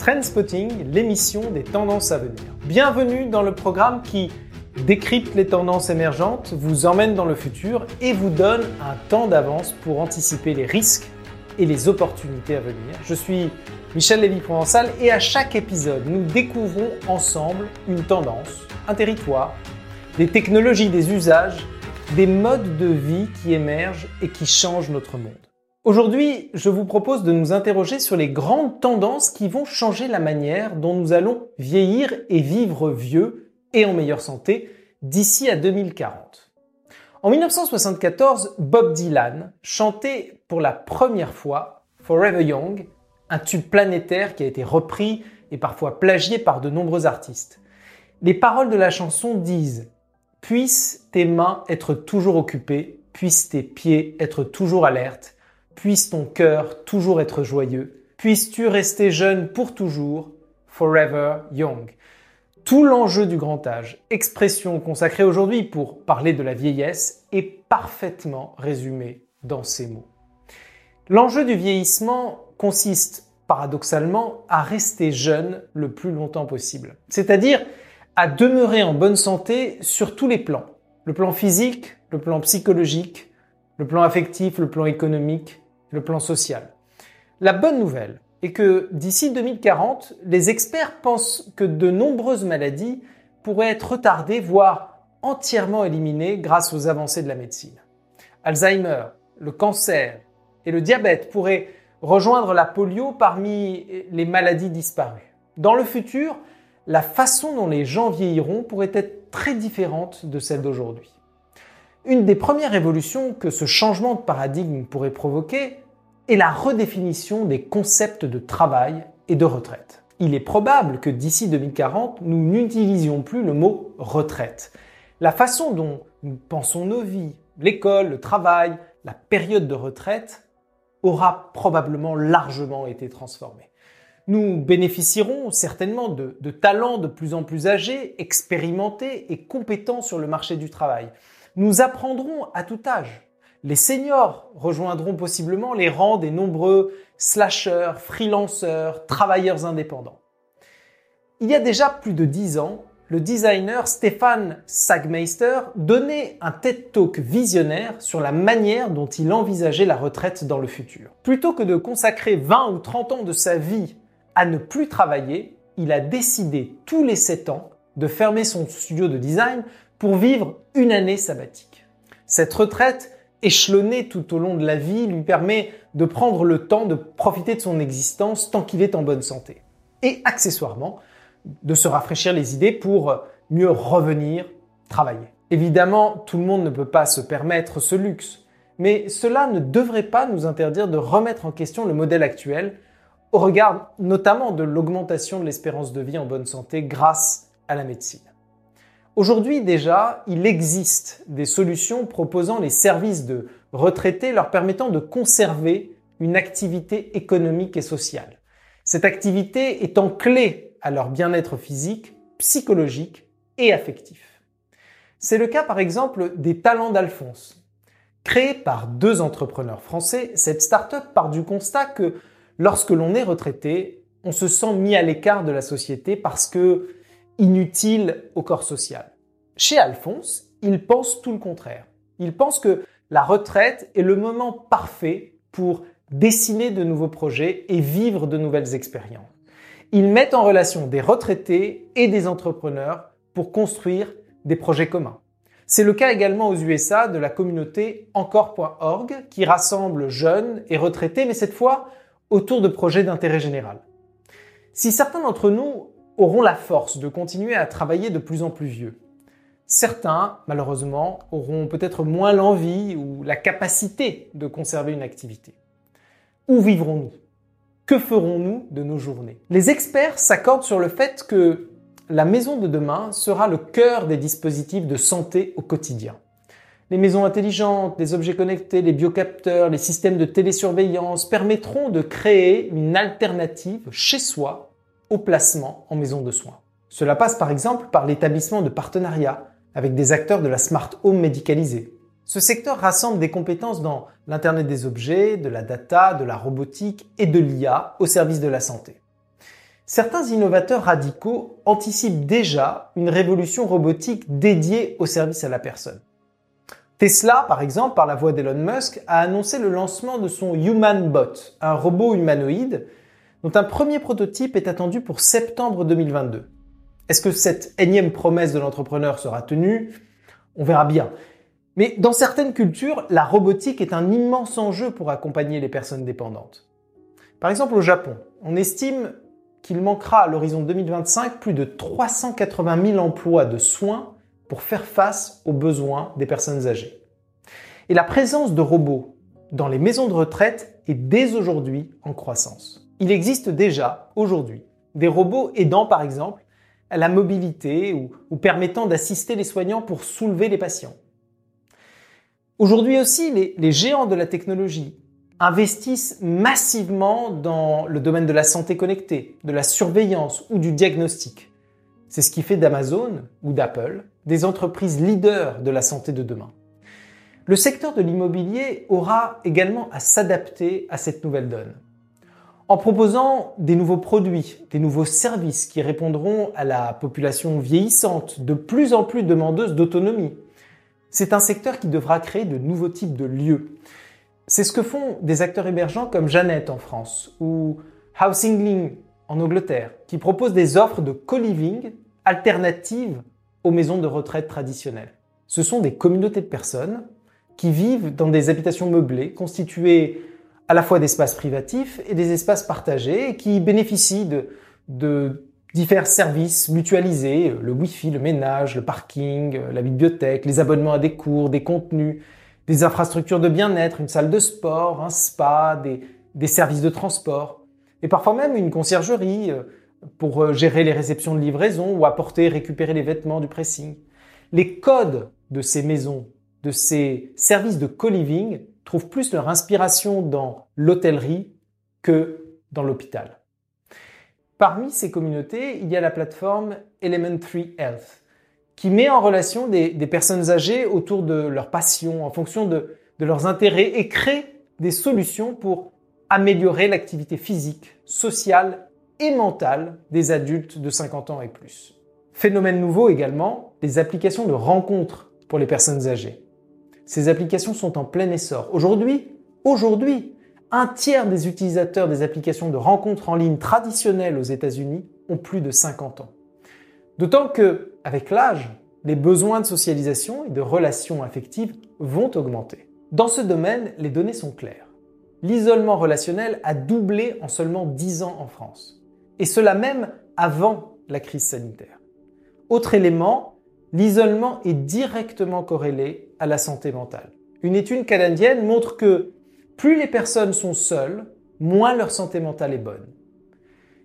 Trendspotting, l'émission des tendances à venir. Bienvenue dans le programme qui décrypte les tendances émergentes, vous emmène dans le futur et vous donne un temps d'avance pour anticiper les risques et les opportunités à venir. Je suis Michel Lévy-Provençal et à chaque épisode, nous découvrons ensemble une tendance, un territoire, des technologies, des usages, des modes de vie qui émergent et qui changent notre monde. Aujourd'hui, je vous propose de nous interroger sur les grandes tendances qui vont changer la manière dont nous allons vieillir et vivre vieux et en meilleure santé d'ici à 2040. En 1974, Bob Dylan chantait pour la première fois Forever Young, un tube planétaire qui a été repris et parfois plagié par de nombreux artistes. Les paroles de la chanson disent Puissent tes mains être toujours occupées, puissent tes pieds être toujours alertes, Puisse ton cœur toujours être joyeux. Puisses-tu rester jeune pour toujours, forever young. Tout l'enjeu du grand âge, expression consacrée aujourd'hui pour parler de la vieillesse, est parfaitement résumé dans ces mots. L'enjeu du vieillissement consiste paradoxalement à rester jeune le plus longtemps possible. C'est-à-dire à demeurer en bonne santé sur tous les plans. Le plan physique, le plan psychologique, le plan affectif, le plan économique, le plan social. La bonne nouvelle est que d'ici 2040, les experts pensent que de nombreuses maladies pourraient être retardées, voire entièrement éliminées grâce aux avancées de la médecine. Alzheimer, le cancer et le diabète pourraient rejoindre la polio parmi les maladies disparues. Dans le futur, la façon dont les gens vieilliront pourrait être très différente de celle d'aujourd'hui. Une des premières évolutions que ce changement de paradigme pourrait provoquer est la redéfinition des concepts de travail et de retraite. Il est probable que d'ici 2040, nous n'utilisions plus le mot retraite. La façon dont nous pensons nos vies, l'école, le travail, la période de retraite aura probablement largement été transformée. Nous bénéficierons certainement de, de talents de plus en plus âgés, expérimentés et compétents sur le marché du travail. Nous apprendrons à tout âge. Les seniors rejoindront possiblement les rangs des nombreux slasheurs, freelanceurs, travailleurs indépendants. Il y a déjà plus de dix ans, le designer Stéphane Sagmeister donnait un TED Talk visionnaire sur la manière dont il envisageait la retraite dans le futur. Plutôt que de consacrer 20 ou 30 ans de sa vie à ne plus travailler, il a décidé tous les 7 ans de fermer son studio de design pour vivre une année sabbatique. Cette retraite, échelonnée tout au long de la vie, lui permet de prendre le temps de profiter de son existence tant qu'il est en bonne santé. Et accessoirement, de se rafraîchir les idées pour mieux revenir travailler. Évidemment, tout le monde ne peut pas se permettre ce luxe, mais cela ne devrait pas nous interdire de remettre en question le modèle actuel au regard notamment de l'augmentation de l'espérance de vie en bonne santé grâce à la médecine. Aujourd'hui déjà, il existe des solutions proposant les services de retraités leur permettant de conserver une activité économique et sociale. Cette activité étant clé à leur bien-être physique, psychologique et affectif. C'est le cas par exemple des talents d'Alphonse. Créée par deux entrepreneurs français, cette start-up part du constat que lorsque l'on est retraité, on se sent mis à l'écart de la société parce que inutile au corps social. Chez Alphonse, il pense tout le contraire. Il pense que la retraite est le moment parfait pour dessiner de nouveaux projets et vivre de nouvelles expériences. Il met en relation des retraités et des entrepreneurs pour construire des projets communs. C'est le cas également aux USA de la communauté encore.org qui rassemble jeunes et retraités, mais cette fois autour de projets d'intérêt général. Si certains d'entre nous auront la force de continuer à travailler de plus en plus vieux. Certains, malheureusement, auront peut-être moins l'envie ou la capacité de conserver une activité. Où vivrons-nous? Que ferons-nous de nos journées? Les experts s'accordent sur le fait que la maison de demain sera le cœur des dispositifs de santé au quotidien. Les maisons intelligentes, les objets connectés, les biocapteurs, les systèmes de télésurveillance permettront de créer une alternative chez soi au placement en maison de soins. Cela passe par exemple par l'établissement de partenariats avec des acteurs de la smart home médicalisée. Ce secteur rassemble des compétences dans l'Internet des objets, de la data, de la robotique et de l'IA au service de la santé. Certains innovateurs radicaux anticipent déjà une révolution robotique dédiée au service à la personne. Tesla, par exemple, par la voix d'Elon Musk, a annoncé le lancement de son Human Bot, un robot humanoïde dont un premier prototype est attendu pour septembre 2022. Est-ce que cette énième promesse de l'entrepreneur sera tenue? On verra bien. Mais dans certaines cultures, la robotique est un immense enjeu pour accompagner les personnes dépendantes. Par exemple, au Japon, on estime qu'il manquera à l'horizon 2025 plus de 380 000 emplois de soins pour faire face aux besoins des personnes âgées. Et la présence de robots dans les maisons de retraite est dès aujourd'hui en croissance. Il existe déjà aujourd'hui des robots aidant par exemple à la mobilité ou, permettant d'assister les soignants pour soulever les patients. Aujourd'hui aussi, les, les géants de la technologie investissent massivement dans le domaine de la santé connectée, de la surveillance ou du diagnostic. C'est ce qui fait d'Amazon ou d'Apple des entreprises leaders de la santé de demain. Le secteur de l'immobilier aura également à s'adapter à cette nouvelle donne. En proposant des nouveaux produits, des nouveaux services qui répondront à la population vieillissante, de plus en plus demandeuse d'autonomie. C'est un secteur qui devra créer de nouveaux types de lieux. C'est ce que font des acteurs émergents comme Jeannette en France ou Housingling en Angleterre, qui proposent des offres de co-living alternatives aux maisons de retraite traditionnelles. Ce sont des communautés de personnes qui vivent dans des habitations meublées constituées à la fois d'espaces privatifs et des espaces partagés qui bénéficient de, de divers services mutualisés, le Wi-Fi, le ménage, le parking, la bibliothèque, les abonnements à des cours, des contenus, des infrastructures de bien-être, une salle de sport, un spa, des, services de transport, et parfois même une conciergerie euh, pour euh, gérer les réceptions de livraison ou apporter et récupérer les vêtements du pressing. Les codes de ces maisons, de ces services de co-living trouvent plus leur inspiration dans l'hôtellerie que dans l'hôpital. Parmi ces communautés, il y a la plateforme Elementary Health, qui met en relation des, personnes âgées autour de leurs passions, en fonction de, de leurs intérêts, et crée des solutions pour améliorer l'activité physique, sociale et mentale des adultes de 50 ans et plus. Phénomène nouveau également, les applications de rencontres pour les personnes âgées. Ces applications sont en plein essor. Aujourd'hui, un tiers des utilisateurs des applications de rencontres en ligne traditionnelles aux États-Unis ont plus de 50 ans. D'autant que, avec l'âge, les besoins de socialisation et de relations affectives vont augmenter. Dans ce domaine, les données sont claires. L'isolement relationnel a doublé en seulement 10 ans en France. Et cela même avant la crise sanitaire. Autre élément, l'isolement est directement corrélé à la santé mentale. Une étude canadienne montre que plus les personnes sont seules, moins leur santé mentale est bonne.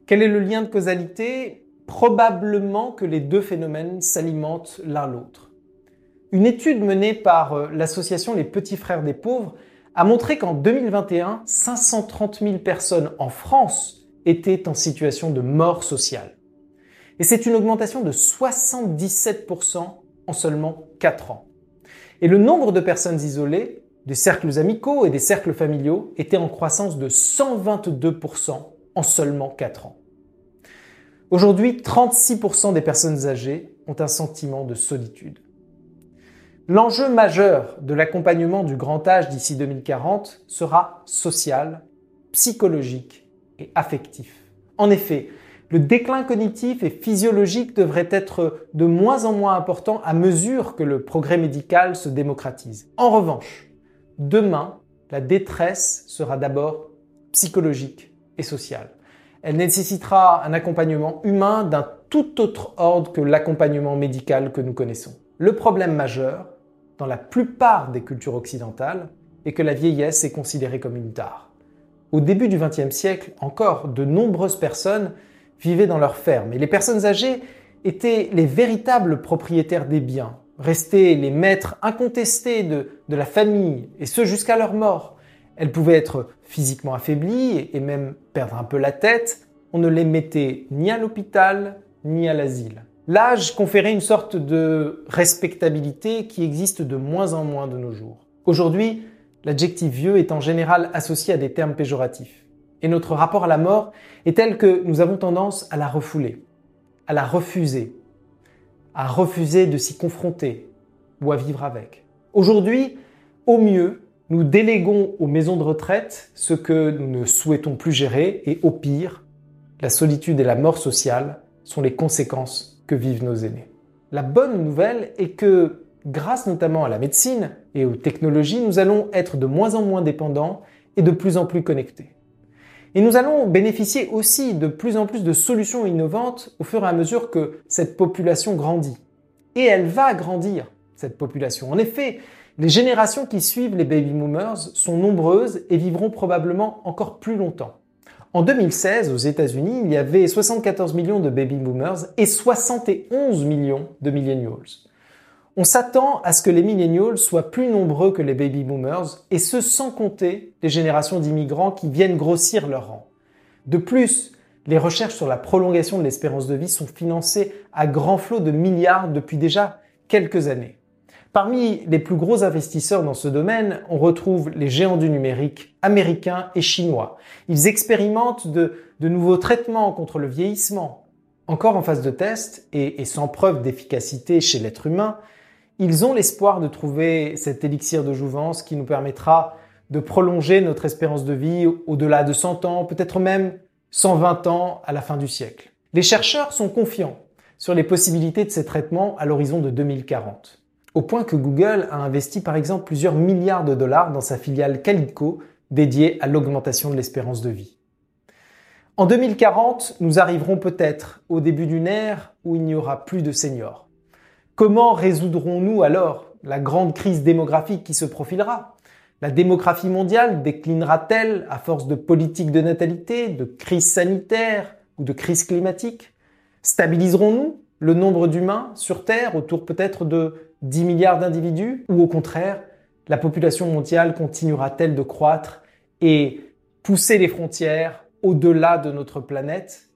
Quel est le lien de causalité? Probablement que les deux phénomènes s'alimentent l'un l'autre. Une étude menée par euh, l'association Les Petits Frères des Pauvres a montré qu'en 2021, 530 000 personnes en France étaient en situation de mort sociale. Et c'est une augmentation de 77% en seulement 4 ans. Et le nombre de personnes isolées, des cercles amicaux et des cercles familiaux était en croissance de 122% en seulement 4 ans. Aujourd'hui, 36% des personnes âgées ont un sentiment de solitude. L'enjeu majeur de l'accompagnement du grand âge d'ici 2040 sera social, psychologique et affectif. En effet, le déclin cognitif et physiologique devrait être de moins en moins important à mesure que le progrès médical se démocratise. En revanche, demain, la détresse sera d'abord psychologique et sociale. Elle nécessitera un accompagnement humain d'un tout autre ordre que l'accompagnement médical que nous connaissons. Le problème majeur, dans la plupart des cultures occidentales, est que la vieillesse est considérée comme une tare. Au début du XXe siècle, encore, de nombreuses personnes vivaient dans leurs fermes et les personnes âgées étaient les véritables propriétaires des biens, restaient les maîtres incontestés de, de la famille, et ce jusqu'à leur mort. Elles pouvaient être physiquement affaiblies et même perdre un peu la tête. On ne les mettait ni à l'hôpital ni à l'asile. L'âge conférait une sorte de respectabilité qui existe de moins en moins de nos jours. Aujourd'hui, l'adjectif vieux est en général associé à des termes péjoratifs. Et notre rapport à la mort est tel que nous avons tendance à la refouler, à la refuser, à refuser de s'y confronter ou à vivre avec. Aujourd'hui, au mieux, nous déléguons aux maisons de retraite ce que nous ne souhaitons plus gérer et au pire, la solitude et la mort sociale sont les conséquences que vivent nos aînés. La bonne nouvelle est que grâce notamment à la médecine et aux technologies, nous allons être de moins en moins dépendants et de plus en plus connectés. Et nous allons bénéficier aussi de plus en plus de solutions innovantes au fur et à mesure que cette population grandit. Et elle va grandir, cette population. En effet, les générations qui suivent les baby boomers sont nombreuses et vivront probablement encore plus longtemps. En 2016, aux États-Unis, il y avait 74 millions de baby boomers et 71 millions de millennials. On s'attend à ce que les millennials soient plus nombreux que les baby boomers, et ce sans compter les générations d'immigrants qui viennent grossir leur rang. De plus, les recherches sur la prolongation de l'espérance de vie sont financées à grand flot de milliards depuis déjà quelques années. Parmi les plus gros investisseurs dans ce domaine, on retrouve les géants du numérique américains et chinois. Ils expérimentent de, nouveaux traitements contre le vieillissement. Encore en phase de test et sans preuve d'efficacité chez l'être humain, ils ont l'espoir de trouver cet élixir de jouvence qui nous permettra de prolonger notre espérance de vie au-delà de 100 ans, peut-être même 120 ans à la fin du siècle. Les chercheurs sont confiants sur les possibilités de ces traitements à l'horizon de 2040, au point que Google a investi par exemple plusieurs milliards de dollars dans sa filiale Calico dédiée à l'augmentation de l'espérance de vie. En 2040, nous arriverons peut-être au début d'une ère où il n'y aura plus de seniors Comment résoudrons-nous alors la grande crise démographique qui se profilera? La démographie mondiale déclinera-t-elle à force de politique de natalité, de crise sanitaire ou de crise climatique Stabiliserons-nous le nombre d'humains sur Terre autour peut-être de 10 milliards d'individus Ou au contraire, la population mondiale continuera-t-elle de croître et pousser les frontières au-delà de notre planète?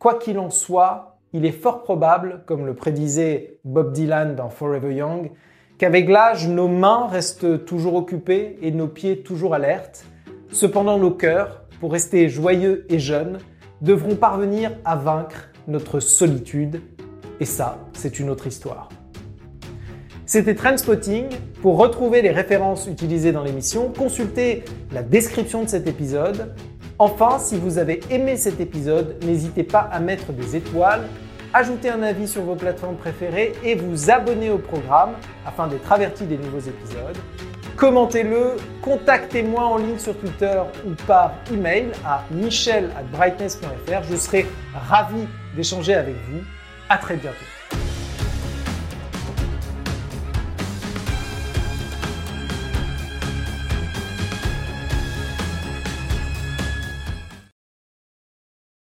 Quoi qu'il en soit, il est fort probable, comme le prédisait Bob Dylan dans Forever Young, qu'avec l'âge, nos mains restent toujours occupées et nos pieds toujours alertes. Cependant, nos cœurs, pour rester joyeux et jeunes, devront parvenir à vaincre notre solitude. Et ça, c'est une autre histoire. C'était Trendspotting. Pour retrouver les références utilisées dans l'émission, consultez la description de cet épisode. Enfin, si vous avez aimé cet épisode, n'hésitez pas à mettre des étoiles, ajouter un avis sur vos plateformes préférées et vous abonner au programme afin d'être averti des nouveaux épisodes. Commentez-le, contactez-moi en ligne sur Twitter ou par email à michel@brightness.fr. Je serai ravi d'échanger avec vous. À très bientôt.